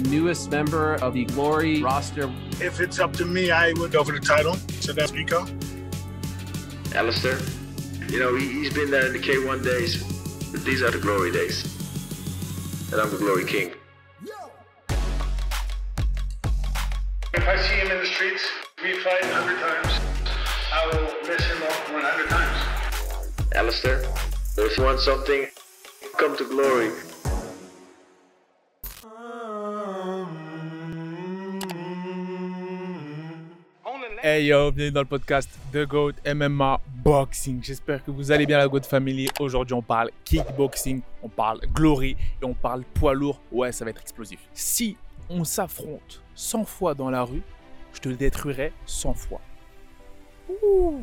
the newest member of the Glory roster. If it's up to me, I would go for the title. So that's Rico. Alistair, you know, he, he's been there in the K1 days, but these are the glory days. And I'm the glory king. If I see him in the streets, we fight 100 times. I will miss him off 100 times. Alistair, if you want something, come to glory. Hey yo, bienvenue dans le podcast The GOAT MMA Boxing. J'espère que vous allez bien la GOAT Family. Aujourd'hui on parle kickboxing, on parle glory et on parle poids lourd. Ouais, ça va être explosif. Si on s'affronte 100 fois dans la rue, je te détruirai 100 fois. Ouh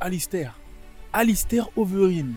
Alistair. Alistair Overeem.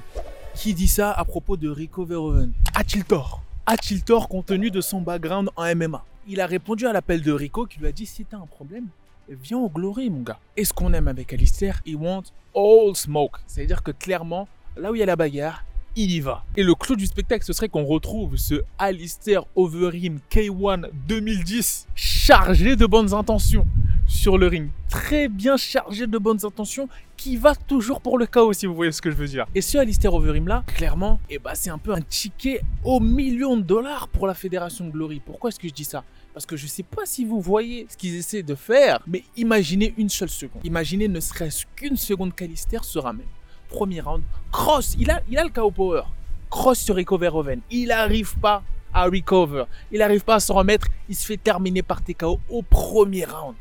Qui dit ça à propos de Rico Verhoeven A-t-il tort A-t-il tort compte tenu de son background en MMA Il a répondu à l'appel de Rico qui lui a dit si t'as un problème, viens au Glory, mon gars. Et ce qu'on aime avec Alistair, il want all smoke. C'est-à-dire que clairement, là où il y a la bagarre, il y va. Et le clou du spectacle, ce serait qu'on retrouve ce Alistair Overeem K1 2010 chargé de bonnes intentions sur le ring. Très bien chargé de bonnes intentions qui va toujours pour le chaos, si vous voyez ce que je veux dire. Et ce Alistair Overeem là, clairement, eh ben, c'est un peu un ticket au million de dollars pour la Fédération Glory. Pourquoi est-ce que je dis ça? Parce que je sais pas si vous voyez ce qu'ils essaient de faire, mais imaginez une seule seconde. Imaginez ne serait-ce qu'une seconde qu'Alistair se ramène. Premier round, cross, il a, il a le KO power. Cross sur Rico Verhoeven. Il n'arrive pas à recover. Il n'arrive pas à s'en remettre. Il se fait terminer par TKO au premier round.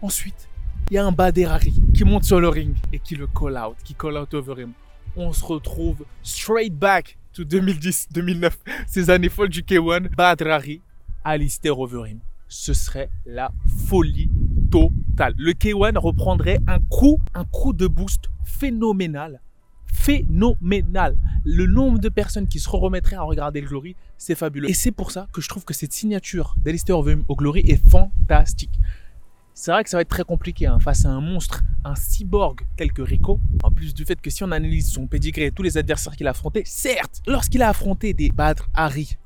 Ensuite, il y a un Baderari qui monte sur le ring et qui le call out, qui call out Overeem. On se retrouve straight back to 2010-2009, ces années folles du K1. Badrari Alistair Overeem. Ce serait la folie totale. Le K1 reprendrait un coup, un coup de boost phénoménal. Phénoménal. Le nombre de personnes qui se remettraient à regarder le Glory, c'est fabuleux. Et c'est pour ça que je trouve que cette signature d'Alistair Overeem au Glory est fantastique. C'est vrai que ça va être très compliqué hein, face à un monstre, un cyborg tel que Rico. En plus du fait que si on analyse son pedigree et tous les adversaires qu'il a affrontés, certes, lorsqu'il a affronté des Badr Hari,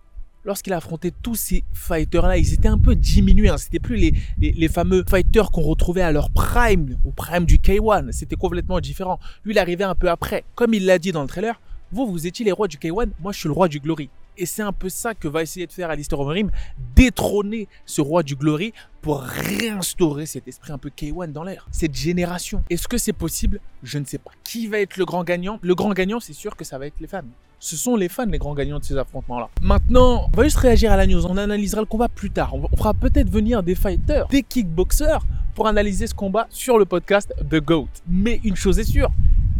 lorsqu'il a affronté tous ces fighters-là, ils étaient un peu diminués. Hein. C'était plus les, les, les, fameux fighters qu'on retrouvait à leur prime, au prime du K1. C'était complètement différent. Lui, il arrivait un peu après. Comme il l'a dit dans le trailer, vous, vous étiez les rois du K1, moi, je suis le roi du Glory. Et c'est un peu ça que va essayer de faire Alistair Overeem, détrôner ce roi du Glory pour réinstaurer cet esprit un peu K1 dans l'air, cette génération. Est-ce que c'est possible? Je ne sais pas. Qui va être le grand gagnant? Le grand gagnant, c'est sûr que ça va être les fans. Ce sont les fans les grands gagnants de ces affrontements-là. Maintenant, on va juste réagir à la news. On analysera le combat plus tard. On fera peut-être venir des fighters, des kickboxers pour analyser ce combat sur le podcast The GOAT. Mais une chose est sûre,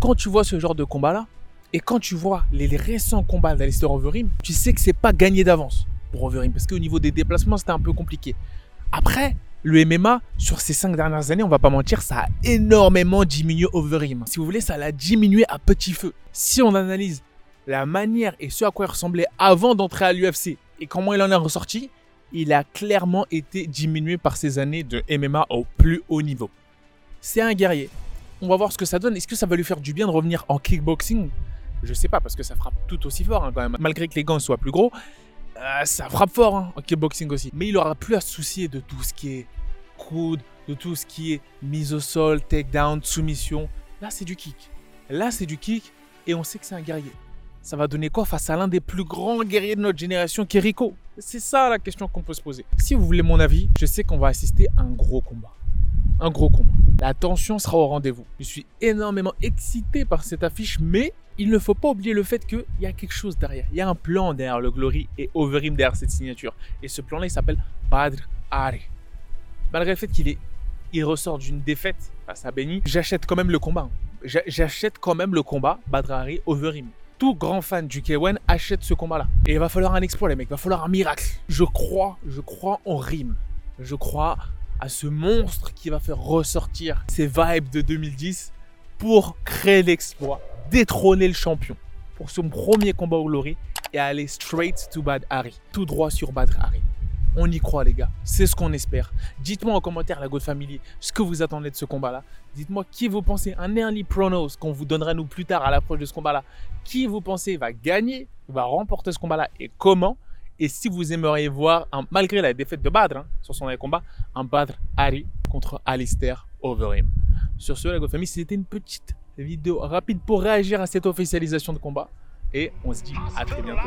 quand tu vois ce genre de combat-là, et quand tu vois les, récents combats d'Alistair Overeem, tu sais que c'est pas gagné d'avance pour Overeem parce qu'au niveau des déplacements, c'était un peu compliqué. Après, le MMA, sur ces cinq dernières années, on va pas mentir, ça a énormément diminué Overeem. Si vous voulez, ça l'a diminué à petit feu. Si on analyse la manière et ce à quoi il ressemblait avant d'entrer à l'UFC et comment il en est ressorti, il a clairement été diminué par ces années de MMA au plus haut niveau. C'est un guerrier. On va voir ce que ça donne. Est-ce que ça va lui faire du bien de revenir en kickboxing? Je sais pas, parce que ça frappe tout aussi fort hein, quand même. Malgré que les gants soient plus gros, euh, ça frappe fort hein, en kickboxing aussi. Mais il aura plus à se soucier de tout ce qui est coude, de tout ce qui est mise au sol, takedown, soumission. Là, c'est du kick. Là, c'est du kick et on sait que c'est un guerrier. Ça va donner quoi face à l'un des plus grands guerriers de notre génération, qui C'est ça la question qu'on peut se poser. Si vous voulez mon avis, je sais qu'on va assister à un gros combat. Un gros combat. La tension sera au rendez-vous. Je suis énormément excité par cette affiche, mais il ne faut pas oublier le fait qu'il y a quelque chose derrière. Il y a un plan derrière le Glory et Overeem derrière cette signature. Et ce plan-là, il s'appelle Badr Ari. Malgré le fait qu'il est, il ressort d'une défaite face à Benny, j'achète quand même le combat. J'achète quand même le combat Badr Ari Overeem. Tout grand fan du K1 achète ce combat-là. Et il va falloir un exploit, les mecs. Il va falloir un miracle. Je crois, je crois en rime. Je crois à ce monstre qui va faire ressortir ces vibes de 2010 pour créer l'exploit détrôner le champion pour son premier combat au Glory et aller straight to Bad Harry, tout droit sur Bad Harry. On y croit les gars, c'est ce qu'on espère. Dites-moi en commentaire la God Family ce que vous attendez de ce combat-là. Dites-moi qui vous pensez, un early pronos qu'on vous donnera nous plus tard à l'approche de ce combat-là. Qui vous pensez va gagner, va remporter ce combat-là et comment? Et si vous aimeriez voir, malgré la défaite de Badr hein, sur son combat, un Badr Hari contre Alistair Overeem. Sur ce, la God Family, c'était une petite vidéo rapide pour réagir à cette officialisation de combat. Et on se dit à très bientôt.